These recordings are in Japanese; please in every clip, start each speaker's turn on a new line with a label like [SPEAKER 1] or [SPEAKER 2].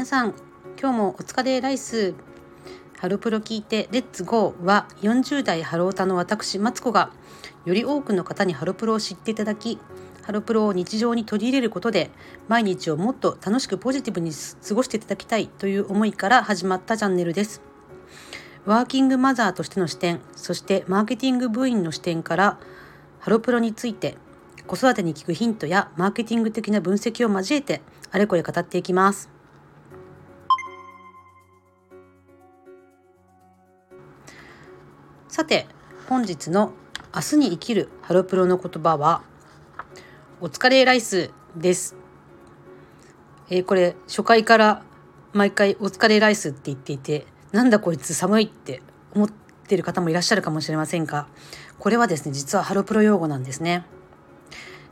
[SPEAKER 1] 皆さん今日もお疲れライス。ハロプロ聞いてレッツゴーは40代ハロータの私マツコがより多くの方にハロプロを知っていただきハロプロを日常に取り入れることで毎日をもっと楽しくポジティブに過ごしていただきたいという思いから始まったチャンネルです。ワーキングマザーとしての視点そしてマーケティング部員の視点からハロプロについて子育てに効くヒントやマーケティング的な分析を交えてあれこれ語っていきます。さて本日の明日に生きるハロプロの言葉はお疲れライスです、えー、これ初回から毎回お疲れライスって言っていてなんだこいつ寒いって思ってる方もいらっしゃるかもしれませんがこれはですね実はハロプロ用語なんですね。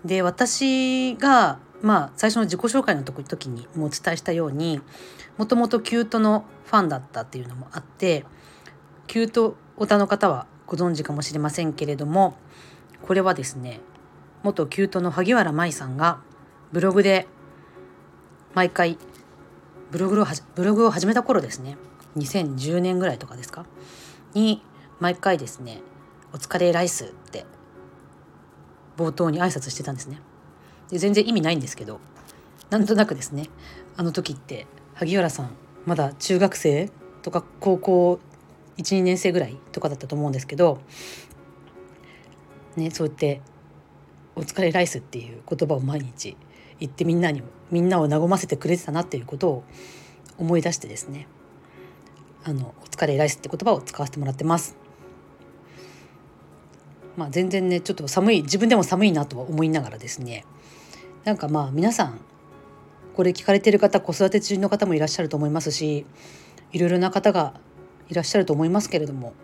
[SPEAKER 1] で私がまあ最初の自己紹介の時にもお伝えしたようにもともとキュートのファンだったっていうのもあってキュートオタの方はご存知かもしれませんけれどもこれはですね元キュートの萩原舞さんがブログで毎回ブログをブログを始めた頃ですね2010年ぐらいとかですかに毎回ですね「お疲れライス」って冒頭に挨拶してたんですね。で全然意味ないんですけどなんとなくですねあの時って萩原さんまだ中学生とか高校12年生ぐらいとかだったと思うんですけど、ね、そうやって「お疲れライス」っていう言葉を毎日言ってみんなにみんなを和ませてくれてたなっていうことを思い出してですねあの「お疲れライス」って言葉を使わせてもらってます。まあ、全然ねちょっと寒い自分でも寒いなとは思いながらですねなんかまあ皆さんこれ聞かれてる方子育て中の方もいらっしゃると思いますしいろいろな方がいらっしゃると思いますけれども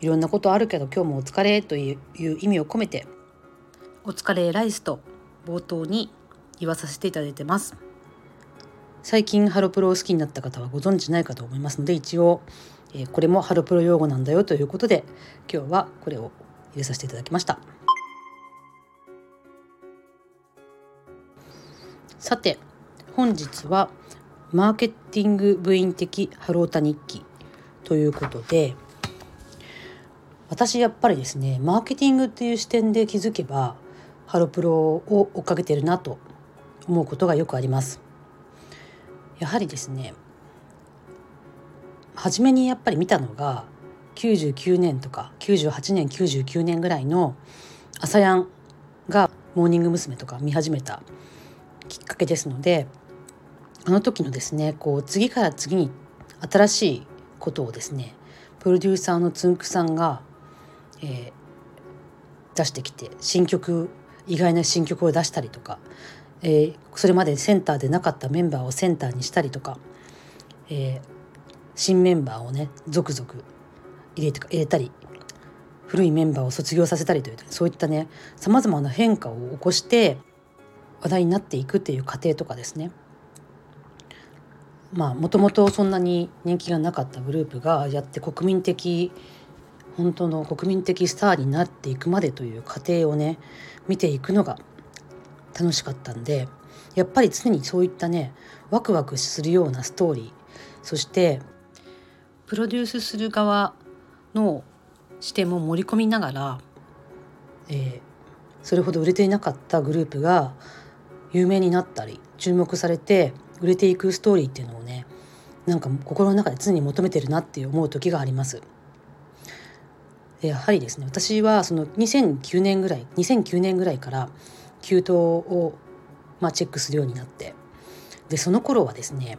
[SPEAKER 1] いろんなことあるけど今日もお疲れという意味を込めてお疲れライスと冒頭に言わさせていただいてます。最近ハロプロを好きになった方はご存知ないかと思いますので一応、え、これもハロプロ用語なんだよということで今日はこれを入れさせていただきました。さて本日はマーケティング部員的ハロータ日記。ということで私やっぱりですねマーケティングっていう視点で気づけばハロプロを追っかけてるなと思うことがよくありますやはりですね初めにやっぱり見たのが99年とか98年99年ぐらいの朝やんがモーニング娘。とか見始めたきっかけですのであの時のですねこう次から次に新しいことをですねプロデューサーのつんくさんが、えー、出してきて新曲意外な新曲を出したりとか、えー、それまでセンターでなかったメンバーをセンターにしたりとか、えー、新メンバーをね続々入れて入れたり古いメンバーを卒業させたりというそういったねさまざまな変化を起こして話題になっていくっていう過程とかですね。もともとそんなに人気がなかったグループがやって国民的本当の国民的スターになっていくまでという過程をね見ていくのが楽しかったんでやっぱり常にそういったねワクワクするようなストーリーそしてプロデュースする側の視点も盛り込みながら、えー、それほど売れていなかったグループが有名になったり注目されて売れていくストーリーっていうのをなんか心の中で常に求めてるなって思う時があります。やはりですね私はその2009年ぐらい2009年ぐらいから急騰を、まあ、チェックするようになってでその頃はですね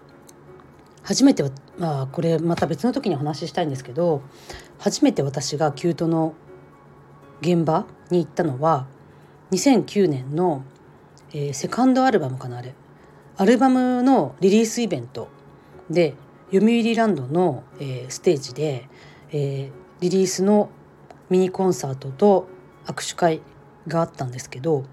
[SPEAKER 1] 初めては、まあ、これまた別の時にお話ししたいんですけど初めて私がキュートの現場に行ったのは2009年の、えー、セカンドアルバムかなあれアルバムのリリースイベントで読売ランドの、えー、ステージで、えー、リリースのミニコンサートと握手会があったんですけど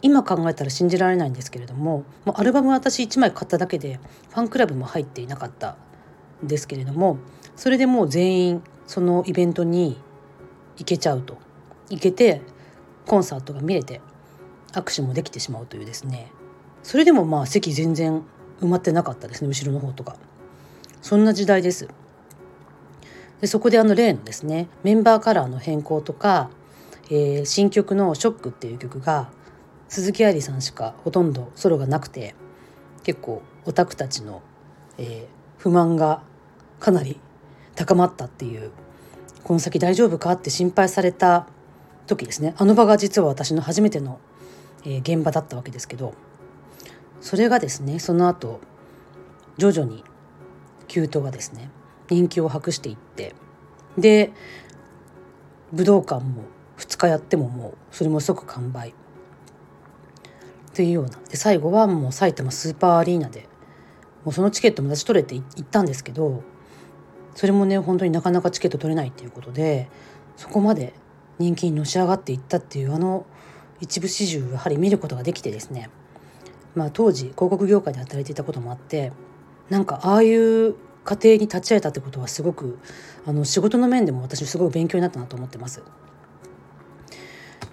[SPEAKER 1] 今考えたら信じられないんですけれどももうアルバム私1枚買っただけでファンクラブも入っていなかったんですけれどもそれでもう全員そのイベントに行けちゃうと行けてコンサートが見れて握手もできてしまうというですね。それでもまあ席全然埋まってなかったですね後ろの方とか。そんな時代です。でそこであの例のですねメンバーカラーの変更とか、えー、新曲の「ショック」っていう曲が鈴木愛理さんしかほとんどソロがなくて結構オタクたちの、えー、不満がかなり高まったっていうこの先大丈夫かって心配された時ですね。あの場が実は私の初めての、えー、現場だったわけですけどそれがですねその後徐々にキュートがですね人気を博していってで武道館も2日やってももうそれも即完売。っていうような。で最後はもう埼玉スーパーアリーナでもうそのチケットも私取れて行ったんですけどそれもね本当になかなかチケット取れないっていうことでそこまで人気にのし上がっていったっていうあの一部始終やはり見ることができてですねまあ当時広告業界で働いていたこともあってなんかああいう家庭に立ち会えたってことはすごくあの仕事の面でも私すごい勉強になったなと思ってます。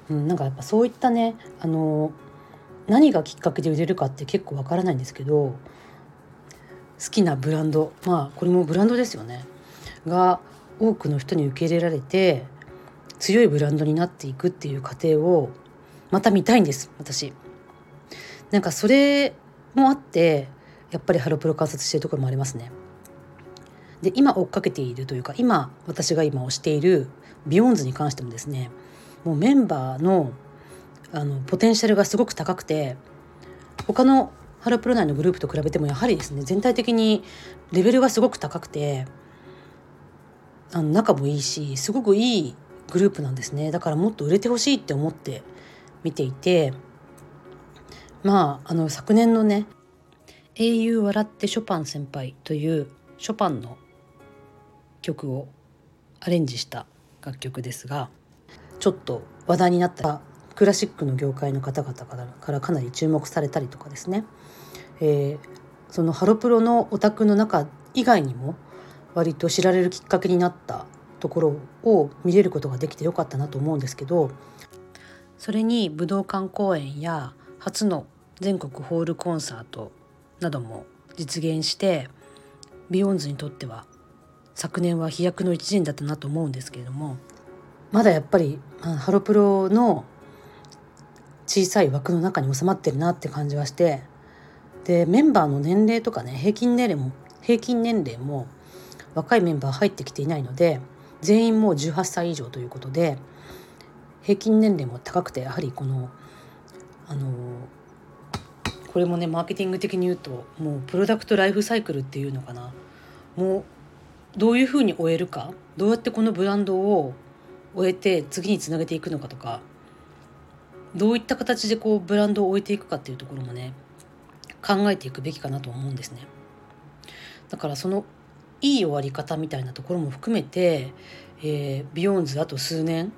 [SPEAKER 1] うん、なんかやっぱそういったねあの何がきっかけで売れるかって結構わからないんですけど好きなブランドまあこれもブランドですよねが多くの人に受け入れられて強いブランドになっていくっていう過程をまた見たいんです私。なんかそれもあってやっぱりハロプロ観察してるところもありますね。で今追っかけているというか今私が今推しているビヨンズに関してもですねもうメンバーのあのポテンシャルがすごく高くて他のハロプロ内のグループと比べてもやはりですね全体的にレベルがすごく高くてあの仲もいいしすごくいいグループなんですねだからもっと売れてほしいって思って見ていてまああの昨年のね「英雄笑ってショパン先輩」というショパンの曲をアレンジした楽曲ですがちょっと話題になったクラシックの業界の方々からかなり注目されたりとかですね、えー、そのハロプロのオタクの中以外にも割と知られるきっかけになったところを見れることができてよかったなと思うんですけどそれに武道館公演や初の全国ホールコンサートなども実現してビヨンズにとっては昨年は飛躍の一年だったなと思うんですけれどもまだやっぱりハロプロの小さい枠の中に収まってるなって感じはしてでメンバーの年齢とかね平均年齢も平均年齢も若いメンバー入ってきていないので全員もう18歳以上ということで平均年齢も高くてやはりこのあのこれもねマーケティング的に言うともうプロダクトライフサイクルっていうのかなもうどういうふうに終えるかどうやってこのブランドを終えて次につなげていくのかとかどういった形でこうブランドを終えていくかっていうところもね考えていくべきかなと思うんですね。だからそのいい終わり方みたいなところも含めて、えー、ビヨーンズあと数年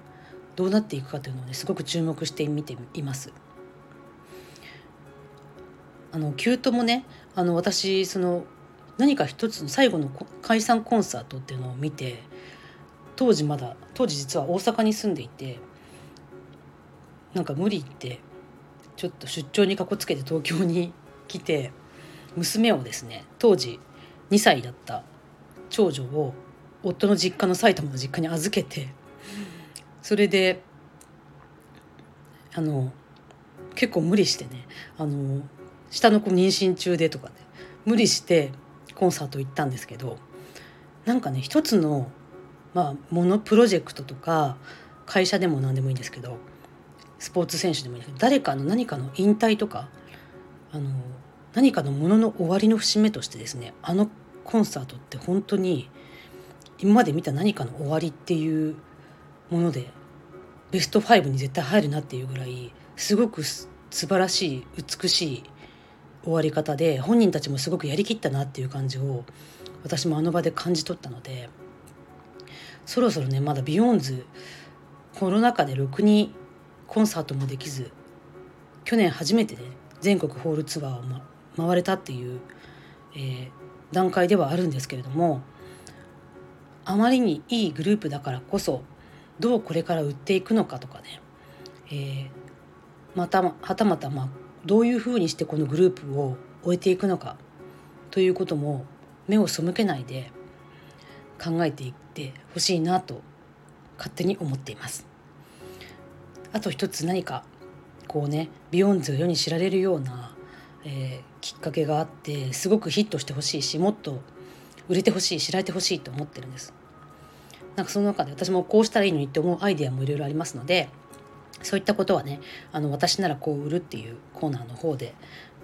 [SPEAKER 1] どうなっていくかというのをねすごく注目して見ています。あのキュートもねあの私その何か一つの最後の解散コンサートっていうのを見て当時まだ当時実は大阪に住んでいてなんか無理ってちょっと出張にかこつけて東京に 来て娘をですね当時2歳だった長女を夫の実家の埼玉の実家に預けてそれであの結構無理してねあの下の子妊娠中でとかね。無理してコンサート行ったんですけどなんかね一つのまあものプロジェクトとか会社でも何でもいいんですけどスポーツ選手でもいいんですけど誰かの何かの引退とかあの何かのものの終わりの節目としてですねあのコンサートって本当に今まで見た何かの終わりっていうものでベスト5に絶対入るなっていうぐらいすごく素晴らしい美しい終わり方で本人たちもすごくやりきったなっていう感じを私もあの場で感じ取ったのでそろそろねまだビヨーンズコロナ禍でろくにコンサートもできず去年初めてね全国ホールツアーを、ま、回れたっていう、えー、段階ではあるんですけれどもあまりにいいグループだからこそどうこれから売っていくのかとかね、えー、またはたまたまあどういうふうにしてこのグループを終えていくのかということも目を背けないで考えていってほしいなと勝手に思っています。あと一つ何かこうねビヨンズが世に知られるような、えー、きっかけがあってすごくヒットしてほしいしもっと売れてほしい知られてほしいと思ってるんです。なんかその中で私もこうしたらいいのにって思うアイデアもいろいろありますのでそういったことはねあの私ならこう売るっていうコーナーの方で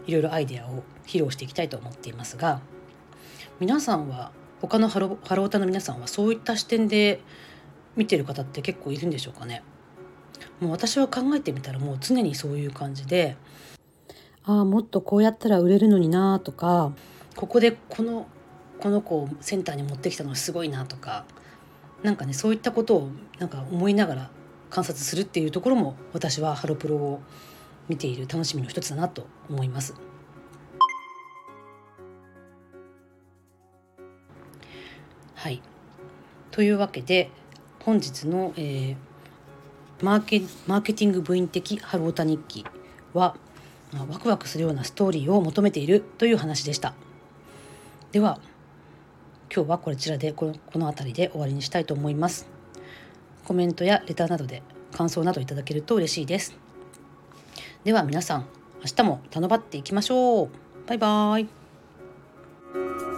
[SPEAKER 1] いろいろアイデアを披露していきたいと思っていますが皆さんは他のハロハロータの皆さんはそういった視点で見てる方って結構いるんでしょうかね？もう私は考えてみたらもう常にそういう感じでああもっとこうやったら売れるのになとかここでこのこの子をセンターに持ってきたのはすごいなとかなんかねそういったことをなんか思いながら観察するっていうところも私はハロプロを見ている楽しみの一つだなと思います。はいというわけで本日の、えー、マーケマーケティング部員的ハロータ日記は、あ、ワクワクするようなストーリーを求めているという話でした。では今日はこちらでこのこの辺りで終わりにしたいと思います。コメントやレターなどで感想などいただけると嬉しいです。では皆さん明日も頼ばっていきましょう。バイバーイ。